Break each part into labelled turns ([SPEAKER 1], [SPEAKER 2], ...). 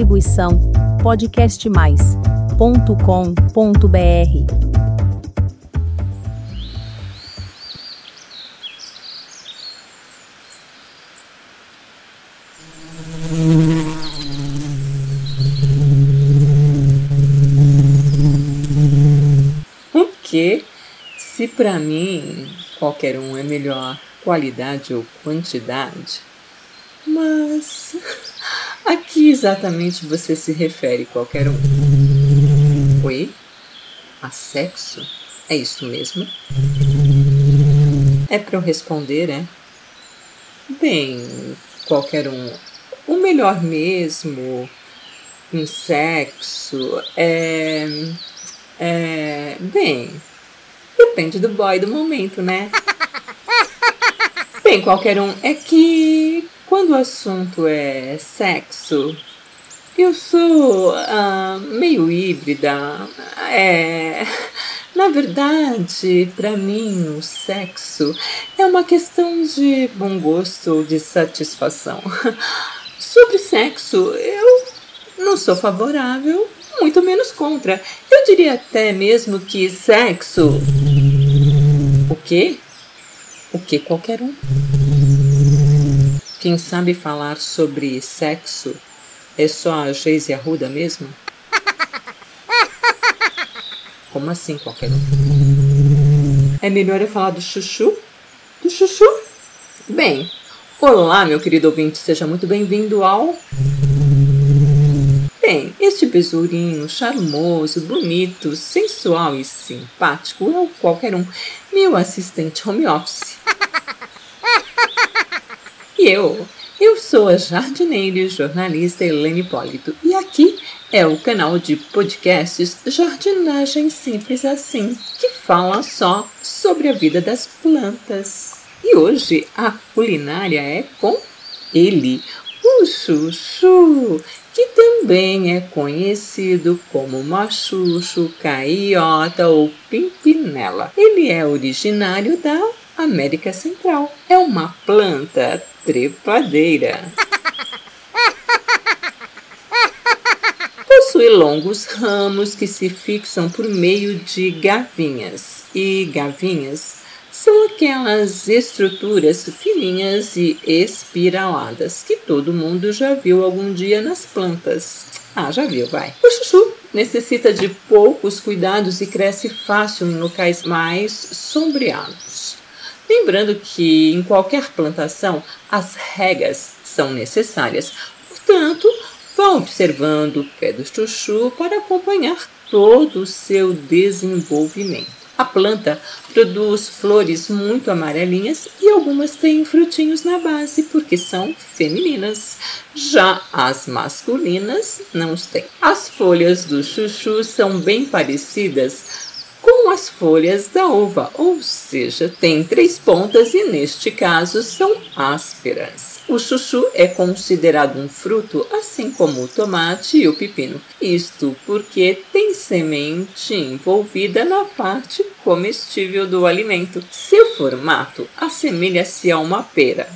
[SPEAKER 1] Distribuição podcastmais.com.br.
[SPEAKER 2] Porque se para mim qualquer um é melhor qualidade ou quantidade, mas a que exatamente você se refere, qualquer um? Oi? A sexo? É isso mesmo? É para eu responder, é? Bem, qualquer um. O melhor mesmo em sexo é. É. Bem, depende do boy do momento, né? Bem, qualquer um. É que quando o assunto é sexo, eu sou uh, meio híbrida. É. Na verdade, para mim, o sexo é uma questão de bom gosto ou de satisfação. Sobre sexo, eu não sou favorável, muito menos contra. Eu diria até mesmo que sexo. O quê? O que qualquer um? Quem sabe falar sobre sexo é só a Geise Arruda mesmo? Como assim qualquer um? É melhor eu falar do chuchu? Do chuchu? Bem, olá meu querido ouvinte, seja muito bem-vindo ao... Bem, este besourinho charmoso, bonito, sensual e simpático é o qualquer um, meu assistente home office. E eu, eu sou a jardineira e jornalista Helene Hipólito e aqui é o canal de podcasts Jardinagem Simples Assim, que fala só sobre a vida das plantas. E hoje a culinária é com ele, o Chuchu, que também é conhecido como machucho, caiota ou pimpinela. Ele é originário da América Central. É uma planta trepadeira. Possui longos ramos que se fixam por meio de gavinhas. E gavinhas são aquelas estruturas fininhas e espiraladas que todo mundo já viu algum dia nas plantas. Ah, já viu, vai. O chuchu necessita de poucos cuidados e cresce fácil em locais mais sombreados. Lembrando que em qualquer plantação as regas são necessárias, portanto, vá observando o pé do chuchu para acompanhar todo o seu desenvolvimento. A planta produz flores muito amarelinhas e algumas têm frutinhos na base porque são femininas. Já as masculinas não têm. As folhas do chuchu são bem parecidas com as folhas da uva, ou seja, tem três pontas e neste caso são ásperas. O chuchu é considerado um fruto, assim como o tomate e o pepino. Isto porque tem semente envolvida na parte comestível do alimento. Seu formato assemelha-se a uma pera.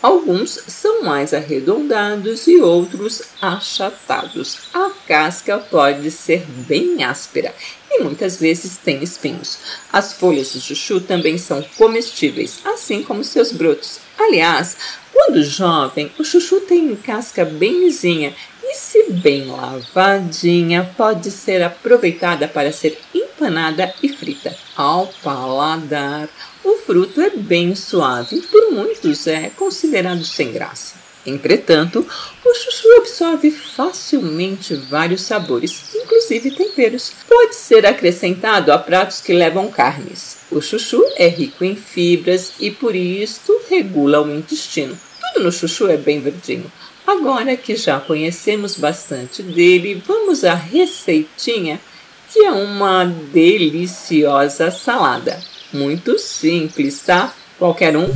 [SPEAKER 2] Alguns são mais arredondados e outros achatados. A casca pode ser bem áspera e muitas vezes tem espinhos. As folhas do chuchu também são comestíveis, assim como seus brotos. Aliás, quando jovem, o chuchu tem casca bem lisinha e, se bem lavadinha, pode ser aproveitada para ser empanada e frita. Ao paladar, o fruto é bem suave e por muitos é considerado sem graça. Entretanto, o chuchu absorve facilmente vários sabores, inclusive temperos. Pode ser acrescentado a pratos que levam carnes. O chuchu é rico em fibras e por isso regula o intestino. Tudo no chuchu é bem verdinho. Agora que já conhecemos bastante dele, vamos à receitinha, que é uma deliciosa salada. Muito simples, tá? Qualquer um.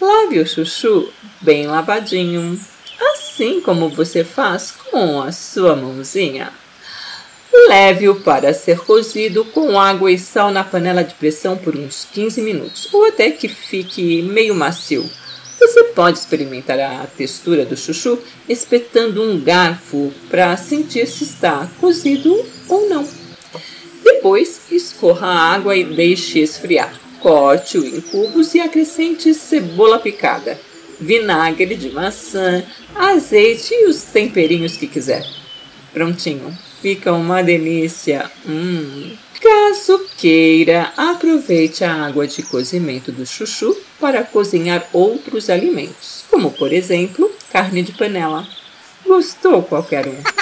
[SPEAKER 2] Lave o chuchu bem lavadinho, assim como você faz com a sua mãozinha. Leve-o para ser cozido com água e sal na panela de pressão por uns 15 minutos, ou até que fique meio macio. Você pode experimentar a textura do chuchu espetando um garfo para sentir se está cozido ou não. Depois, escorra a água e deixe esfriar. Corte-o em cubos e acrescente cebola picada, vinagre de maçã, azeite e os temperinhos que quiser. Prontinho, fica uma delícia. Hum. Caso queira, aproveite a água de cozimento do chuchu para cozinhar outros alimentos, como por exemplo, carne de panela. Gostou qualquer um?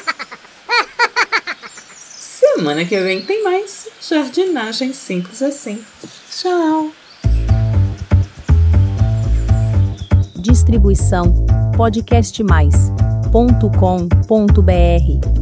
[SPEAKER 2] Semana que vem tem mais jardinagem simples assim. Tchau.
[SPEAKER 1] Distribuição podcastmais.com.br